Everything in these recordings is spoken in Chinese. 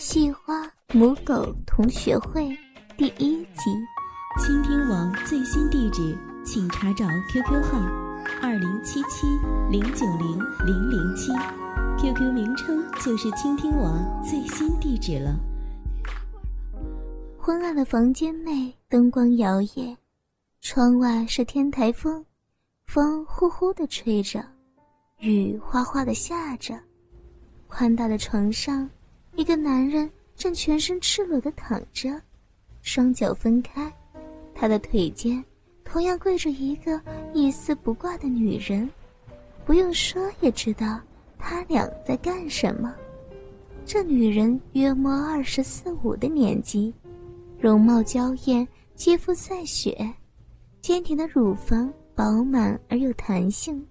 细花母狗同学会第一集。倾听网最新地址，请查找 QQ 号二零七七零九零零零七，QQ 名称就是倾听网最新地址了。昏暗的房间内，灯光摇曳，窗外是天台风，风呼呼的吹着，雨哗哗的下着。宽大的床上。一个男人正全身赤裸的躺着，双脚分开，他的腿间同样跪着一个一丝不挂的女人。不用说也知道他俩在干什么。这女人约莫二十四五的年纪，容貌娇艳，肌肤赛雪，坚挺的乳房饱满而有弹性，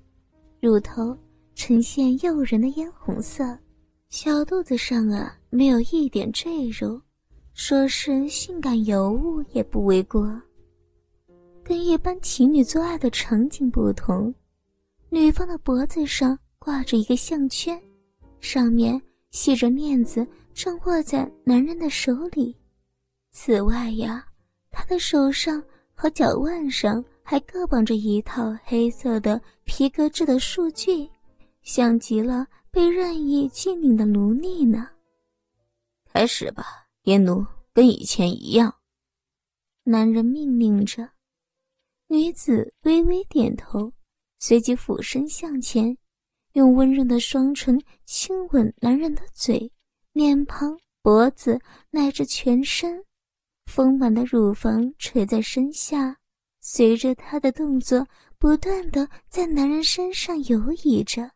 乳头呈现诱人的嫣红色。小肚子上啊，没有一点赘肉，说是性感尤物也不为过。跟一般情侣做爱的场景不同，女方的脖子上挂着一个项圈，上面系着链子，正握在男人的手里。此外呀，她的手上和脚腕上还各绑着一套黑色的皮革制的束具，像极了。被任意禁令的奴隶呢？开始吧，阉奴，跟以前一样。男人命令着，女子微微点头，随即俯身向前，用温润的双唇亲吻男人的嘴、脸庞、脖子乃至全身，丰满的乳房垂在身下，随着她的动作不断的在男人身上游移着。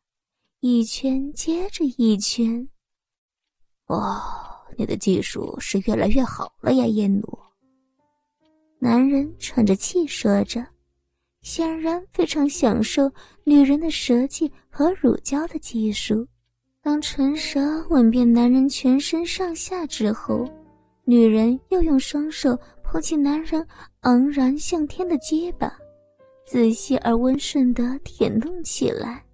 一圈接着一圈，哇！你的技术是越来越好了呀，燕奴。男人喘着气说着，显然非常享受女人的舌技和乳胶的技术。当唇舌吻遍男人全身上下之后，女人又用双手捧起男人昂然向天的结巴，仔细而温顺地舔动起来。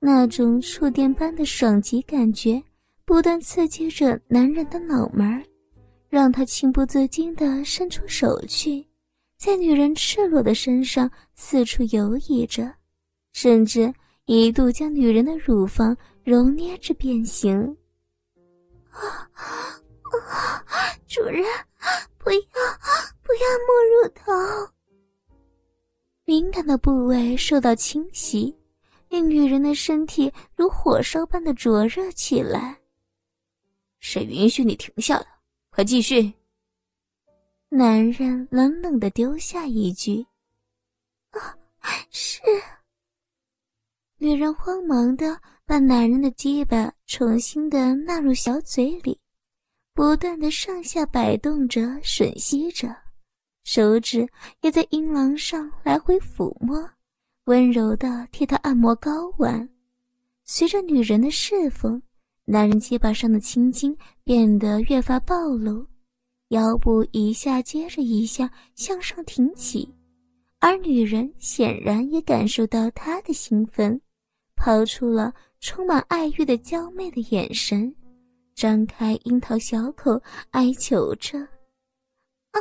那种触电般的爽极感觉，不断刺激着男人的脑门让他情不自禁地伸出手去，在女人赤裸的身上四处游移着，甚至一度将女人的乳房揉捏至变形。啊啊！主人，不要不要摸乳头！敏感的部位受到侵袭。令女人的身体如火烧般的灼热起来。谁允许你停下的？快继续！男人冷冷的丢下一句：“啊，是。”女人慌忙的把男人的鸡巴重新的纳入小嘴里，不断的上下摆动着，吮吸着，手指也在阴囊上来回抚摸。温柔的替他按摩睾丸，随着女人的侍奉，男人肩膀上的青筋变得越发暴露，腰部一下接着一下向上挺起，而女人显然也感受到他的兴奋，抛出了充满爱欲的娇媚的眼神，张开樱桃小口哀求着：“啊，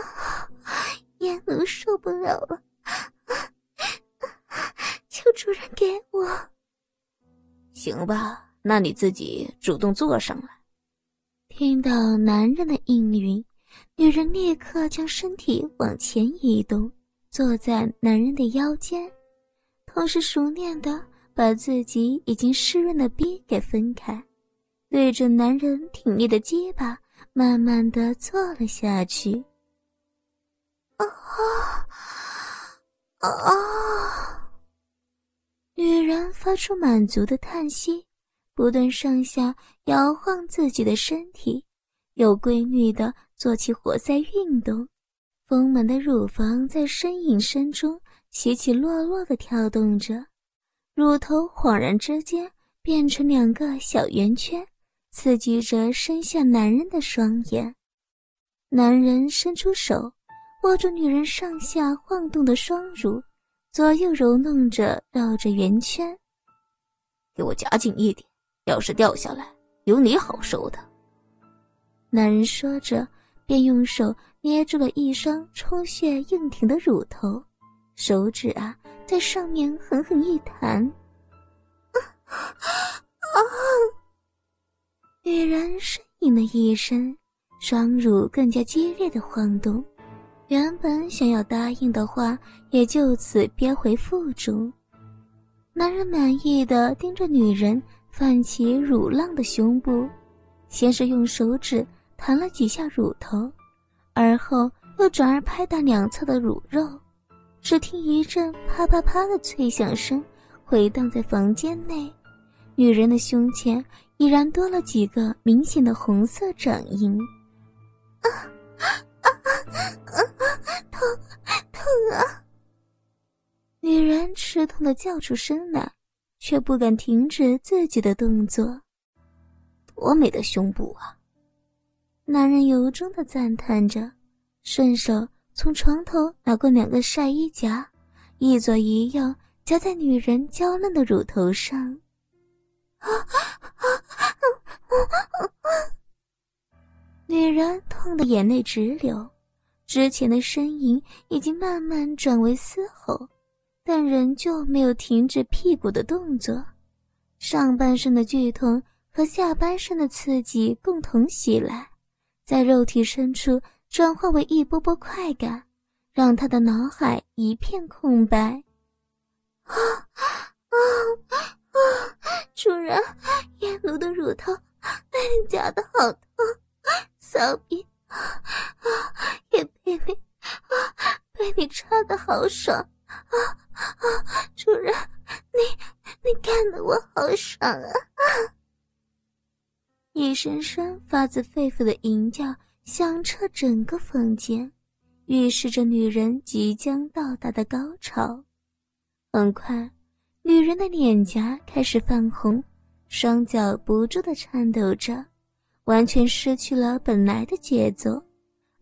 燕奴受不了了。”求主人给我。行吧，那你自己主动坐上来。听到男人的应允，女人立刻将身体往前移动，坐在男人的腰间，同时熟练的把自己已经湿润的逼给分开，对着男人挺立的鸡巴，慢慢的坐了下去。啊啊啊！出满足的叹息，不断上下摇晃自己的身体，有规律的做起活塞运动。丰满的乳房在呻吟声中起起落落的跳动着，乳头恍然之间变成两个小圆圈，刺激着身下男人的双眼。男人伸出手，握住女人上下晃动的双乳。左右揉弄着，绕着圆圈。给我夹紧一点，要是掉下来，有你好受的。男人说着，便用手捏住了一双充血硬挺的乳头，手指啊在上面狠狠一弹。啊！女人呻吟了一声，双乳更加激烈的晃动。原本想要答应的话，也就此憋回腹中。男人满意的盯着女人泛起乳浪的胸部，先是用手指弹了几下乳头，而后又转而拍打两侧的乳肉。只听一阵啪啪啪的脆响声回荡在房间内，女人的胸前已然多了几个明显的红色掌印。啊 啊啊！痛痛啊！女人吃痛的叫出声来，却不敢停止自己的动作。多美的胸部啊！男人由衷的赞叹着，顺手从床头拿过两个晒衣夹，一左一右夹在女人娇嫩的乳头上。女人痛得眼泪直流。之前的呻吟已经慢慢转为嘶吼，但仍旧没有停止屁股的动作。上半身的剧痛和下半身的刺激共同袭来，在肉体深处转化为一波波快感，让他的脑海一片空白。啊啊啊！主人，野奴的乳头被你夹的好痛，骚逼！啊也被你啊，被你插的好爽啊啊！主人，你你干的我好爽啊！一声声发自肺腑的吟叫响彻整个房间，预示着女人即将到达的高潮。很快，女人的脸颊开始泛红，双脚不住的颤抖着。完全失去了本来的节奏，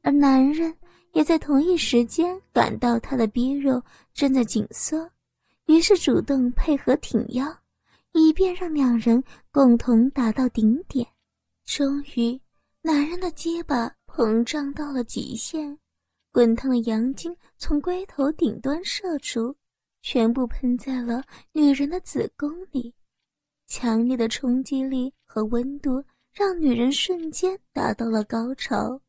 而男人也在同一时间感到他的逼肉正在紧缩，于是主动配合挺腰，以便让两人共同达到顶点。终于，男人的结巴膨胀到了极限，滚烫的阳精从龟头顶端射出，全部喷在了女人的子宫里，强烈的冲击力和温度。让女人瞬间达到了高潮，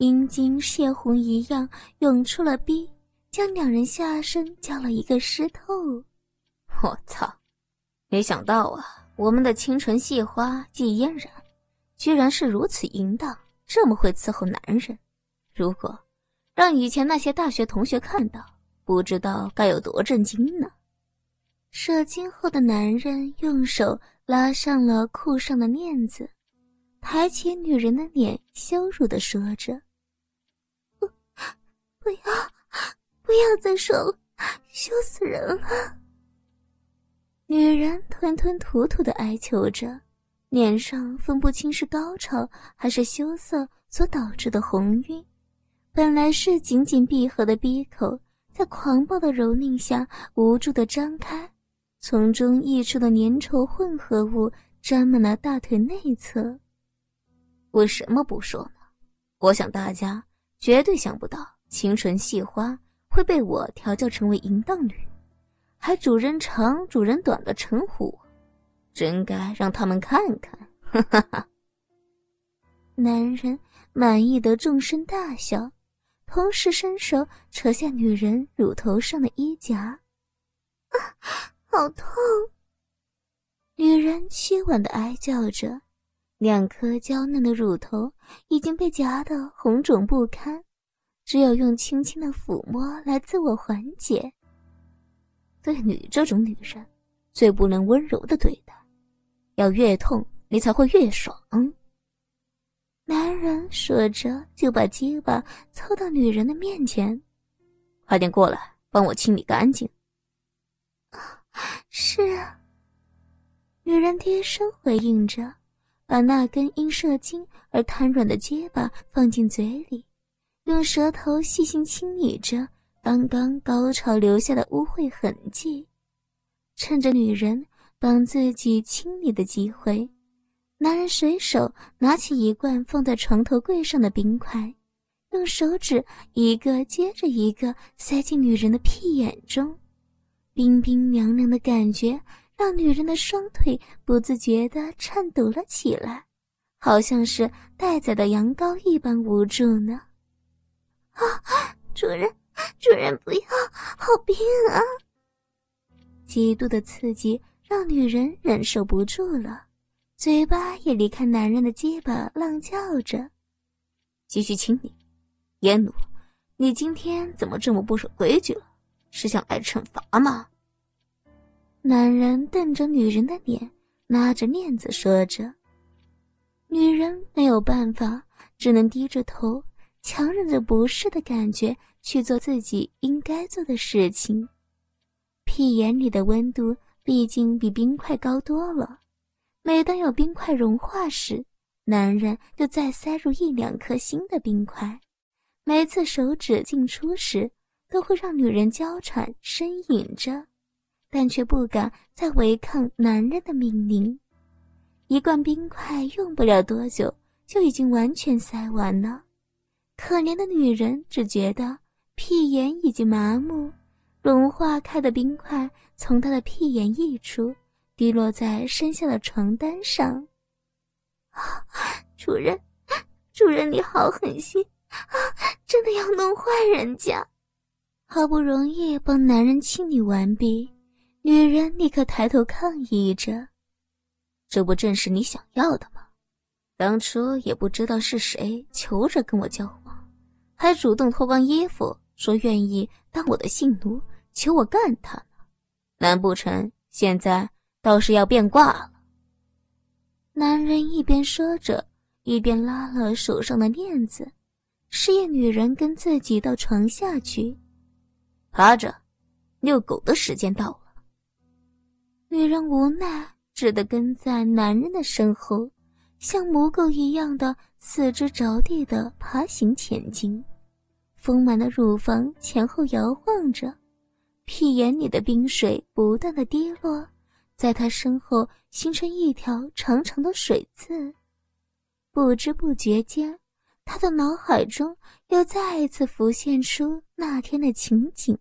阴茎血红一样涌出了逼，将两人下身浇了一个湿透。我操！没想到啊，我们的清纯细花季嫣然，居然是如此淫荡，这么会伺候男人。如果让以前那些大学同学看到，不知道该有多震惊呢。射精后的男人用手拉上了裤上的链子。抬起女人的脸，羞辱的说着：“，不要，不要再说了，羞死人了。”女人吞吞吐吐的哀求着，脸上分不清是高潮还是羞涩所导致的红晕。本来是紧紧闭合的闭口，在狂暴的蹂躏下无助的张开，从中溢出的粘稠混合物沾满了大腿内侧。为什么不说呢？我想大家绝对想不到，清纯细花会被我调教成为淫荡女，还主人长主人短的称呼我，真该让他们看看！哈哈哈。男人满意的纵声大笑，同时伸手扯下女人乳头上的衣夹，啊，好痛！女人凄婉的哀叫着。两颗娇嫩的乳头已经被夹得红肿不堪，只有用轻轻的抚摸来自我缓解。对你这种女人，最不能温柔的对待，要越痛你才会越爽。男人说着，就把鸡巴凑到女人的面前，快点过来，帮我清理干净。是啊，女人低声回应着。把那根因射精而瘫软的结巴放进嘴里，用舌头细心清理着刚刚高潮留下的污秽痕迹。趁着女人帮自己清理的机会，男人随手拿起一罐放在床头柜上的冰块，用手指一个接着一个塞进女人的屁眼中，冰冰凉凉的感觉让女人的双腿不自觉地颤抖了起来，好像是待宰的羊羔一般无助呢。啊，主人，主人不要，好冰啊！极度的刺激让女人忍受不住了。嘴巴也离开男人的鸡巴，浪叫着，继续亲你。烟奴，你今天怎么这么不守规矩了？是想挨惩罚吗？男人瞪着女人的脸，拉着链子说着。女人没有办法，只能低着头，强忍着不适的感觉去做自己应该做的事情。屁眼里的温度毕竟比冰块高多了。每当有冰块融化时，男人就再塞入一两颗新的冰块。每次手指进出时，都会让女人娇喘呻吟着，但却不敢再违抗男人的命令。一罐冰块用不了多久，就已经完全塞完了。可怜的女人只觉得屁眼已经麻木，融化开的冰块从她的屁眼溢出。滴落在身下的床单上。啊，主人，主人，你好狠心啊！真的要弄坏人家。好不容易帮男人清理完毕，女人立刻抬头抗议着：“这不正是你想要的吗？当初也不知道是谁求着跟我交往，还主动脱光衣服说愿意当我的性奴，求我干他呢。难不成现在？”倒是要变卦了。男人一边说着，一边拉了手上的链子，示意女人跟自己到床下去。趴着，遛狗的时间到了。女人无奈，只得跟在男人的身后，像母狗一样的四肢着地的爬行前进。丰满的乳房前后摇晃着，屁眼里的冰水不断的滴落。在他身后形成一条长长的水渍，不知不觉间，他的脑海中又再一次浮现出那天的情景。